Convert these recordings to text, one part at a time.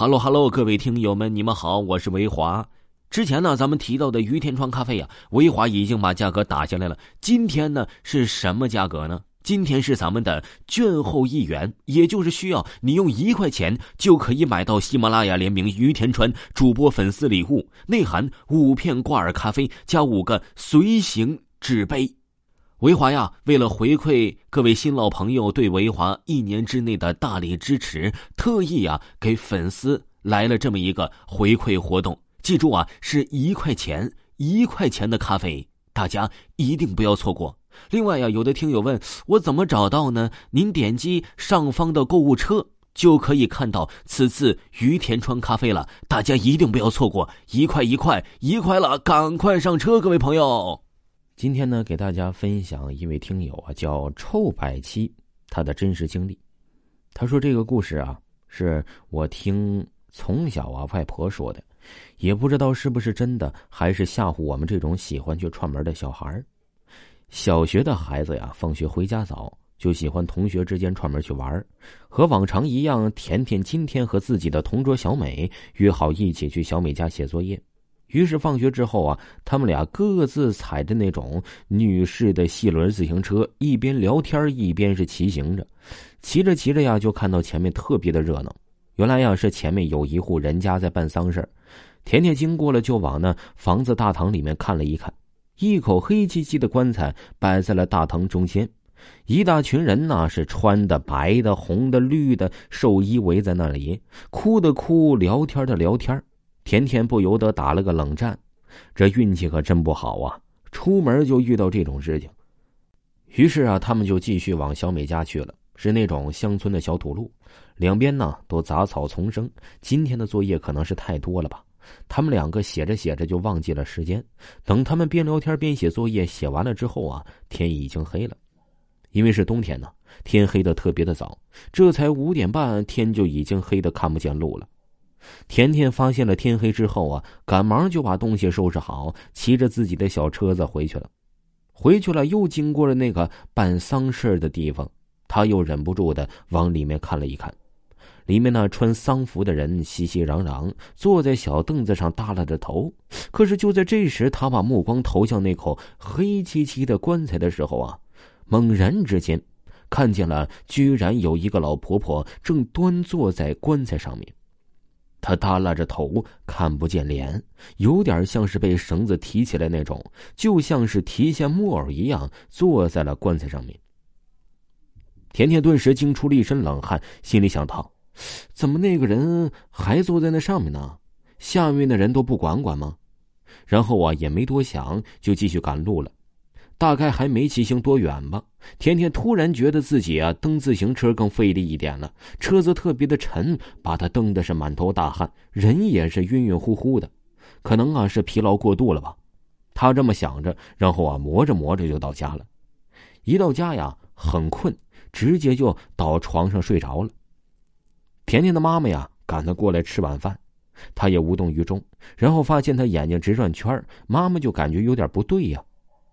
哈喽哈喽，各位听友们，你们好，我是维华。之前呢，咱们提到的于天川咖啡啊，维华已经把价格打下来了。今天呢，是什么价格呢？今天是咱们的券后一元，也就是需要你用一块钱就可以买到喜马拉雅联名于田川主播粉丝礼物，内含五片挂耳咖啡加五个随行纸杯。维华呀，为了回馈各位新老朋友对维华一年之内的大力支持，特意呀给粉丝来了这么一个回馈活动。记住啊，是一块钱，一块钱的咖啡，大家一定不要错过。另外呀，有的听友问我怎么找到呢？您点击上方的购物车就可以看到此次于田川咖啡了。大家一定不要错过，一块一块一块了，赶快上车，各位朋友。今天呢，给大家分享一位听友啊，叫臭百七，他的真实经历。他说这个故事啊，是我听从小啊外婆说的，也不知道是不是真的，还是吓唬我们这种喜欢去串门的小孩小学的孩子呀，放学回家早，就喜欢同学之间串门去玩和往常一样，甜甜今天和自己的同桌小美约好一起去小美家写作业。于是放学之后啊，他们俩各自踩着那种女士的细轮自行车，一边聊天一边是骑行着。骑着骑着呀，就看到前面特别的热闹。原来呀，是前面有一户人家在办丧事甜甜经过了，就往那房子大堂里面看了一看，一口黑漆漆的棺材摆在了大堂中间，一大群人呢是穿的白的、红的、绿的寿衣围在那里，哭的哭，聊天的聊天甜甜不由得打了个冷战，这运气可真不好啊！出门就遇到这种事情。于是啊，他们就继续往小美家去了。是那种乡村的小土路，两边呢都杂草丛生。今天的作业可能是太多了吧？他们两个写着写着就忘记了时间。等他们边聊天边写作业，写完了之后啊，天已经黑了。因为是冬天呢，天黑的特别的早，这才五点半，天就已经黑的看不见路了。甜甜发现了天黑之后啊，赶忙就把东西收拾好，骑着自己的小车子回去了。回去了，又经过了那个办丧事的地方，他又忍不住的往里面看了一看。里面那穿丧服的人熙熙攘攘，坐在小凳子上耷拉着头。可是就在这时，他把目光投向那口黑漆漆的棺材的时候啊，猛然之间，看见了居然有一个老婆婆正端坐在棺材上面。他耷拉着头，看不见脸，有点像是被绳子提起来那种，就像是提线木偶一样，坐在了棺材上面。甜甜顿时惊出了一身冷汗，心里想到：怎么那个人还坐在那上面呢？下面的人都不管管吗？然后啊，也没多想，就继续赶路了。大概还没骑行多远吧，甜甜突然觉得自己啊蹬自行车更费力一点了，车子特别的沉，把她蹬的是满头大汗，人也是晕晕乎乎的，可能啊是疲劳过度了吧。他这么想着，然后啊磨着磨着就到家了。一到家呀，很困，直接就倒床上睡着了。甜甜的妈妈呀赶她过来吃晚饭，她也无动于衷，然后发现她眼睛直转圈妈妈就感觉有点不对呀。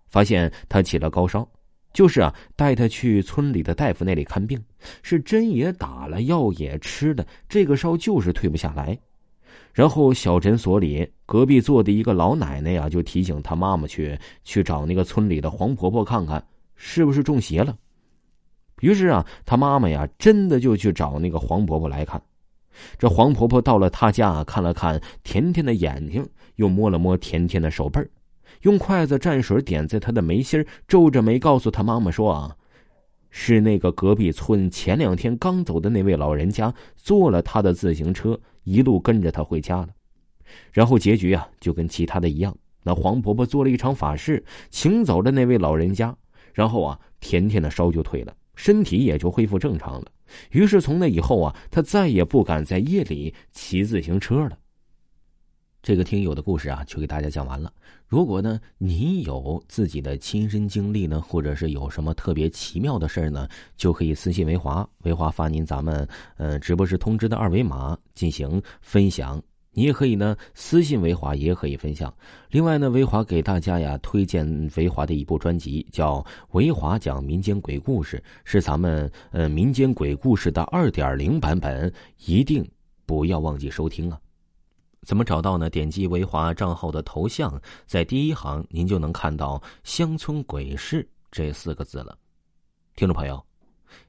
发现他起了高烧，就是啊，带他去村里的大夫那里看病，是针也打了，药也吃了，这个烧就是退不下来。然后小诊所里隔壁坐的一个老奶奶呀，就提醒他妈妈去去找那个村里的黄婆婆看看是不是中邪了。于是啊，他妈妈呀，真的就去找那个黄婆婆来看。这黄婆婆到了他家，看了看甜甜的眼睛，又摸了摸甜甜的手背儿。用筷子蘸水点在他的眉心皱着眉告诉他妈妈说：“啊，是那个隔壁村前两天刚走的那位老人家坐了他的自行车，一路跟着他回家了。然后结局啊，就跟其他的一样，那黄婆婆做了一场法事，请走了那位老人家，然后啊，甜甜的烧就退了，身体也就恢复正常了。于是从那以后啊，他再也不敢在夜里骑自行车了。”这个听友的故事啊，就给大家讲完了。如果呢，你有自己的亲身经历呢，或者是有什么特别奇妙的事儿呢，就可以私信维华，维华发您咱们呃直播时通知的二维码进行分享。你也可以呢私信维华，也可以分享。另外呢，维华给大家呀推荐维华的一部专辑，叫《维华讲民间鬼故事》，是咱们呃民间鬼故事的二点零版本，一定。不要忘记收听啊！怎么找到呢？点击维华账号的头像，在第一行您就能看到“乡村鬼市”这四个字了。听众朋友，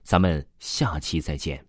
咱们下期再见。